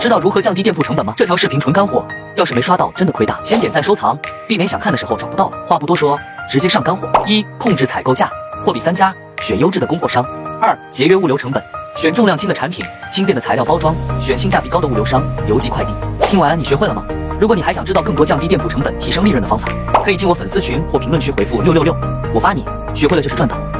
知道如何降低店铺成本吗？这条视频纯干货要是没刷到真的亏大。先点赞收藏避免想看的时候找不到了。话不多说直接上干货。一控制采购价货比三家选优质的供货商。二节约物流成本选重量轻的产品轻便的材料包装选性价比高的物流商邮寄快递。听完你学会了吗？如果你还想知道更多降低店铺成本提升利润的方法可以进我粉丝群或评论区回复六六六我发你学会了就是赚到。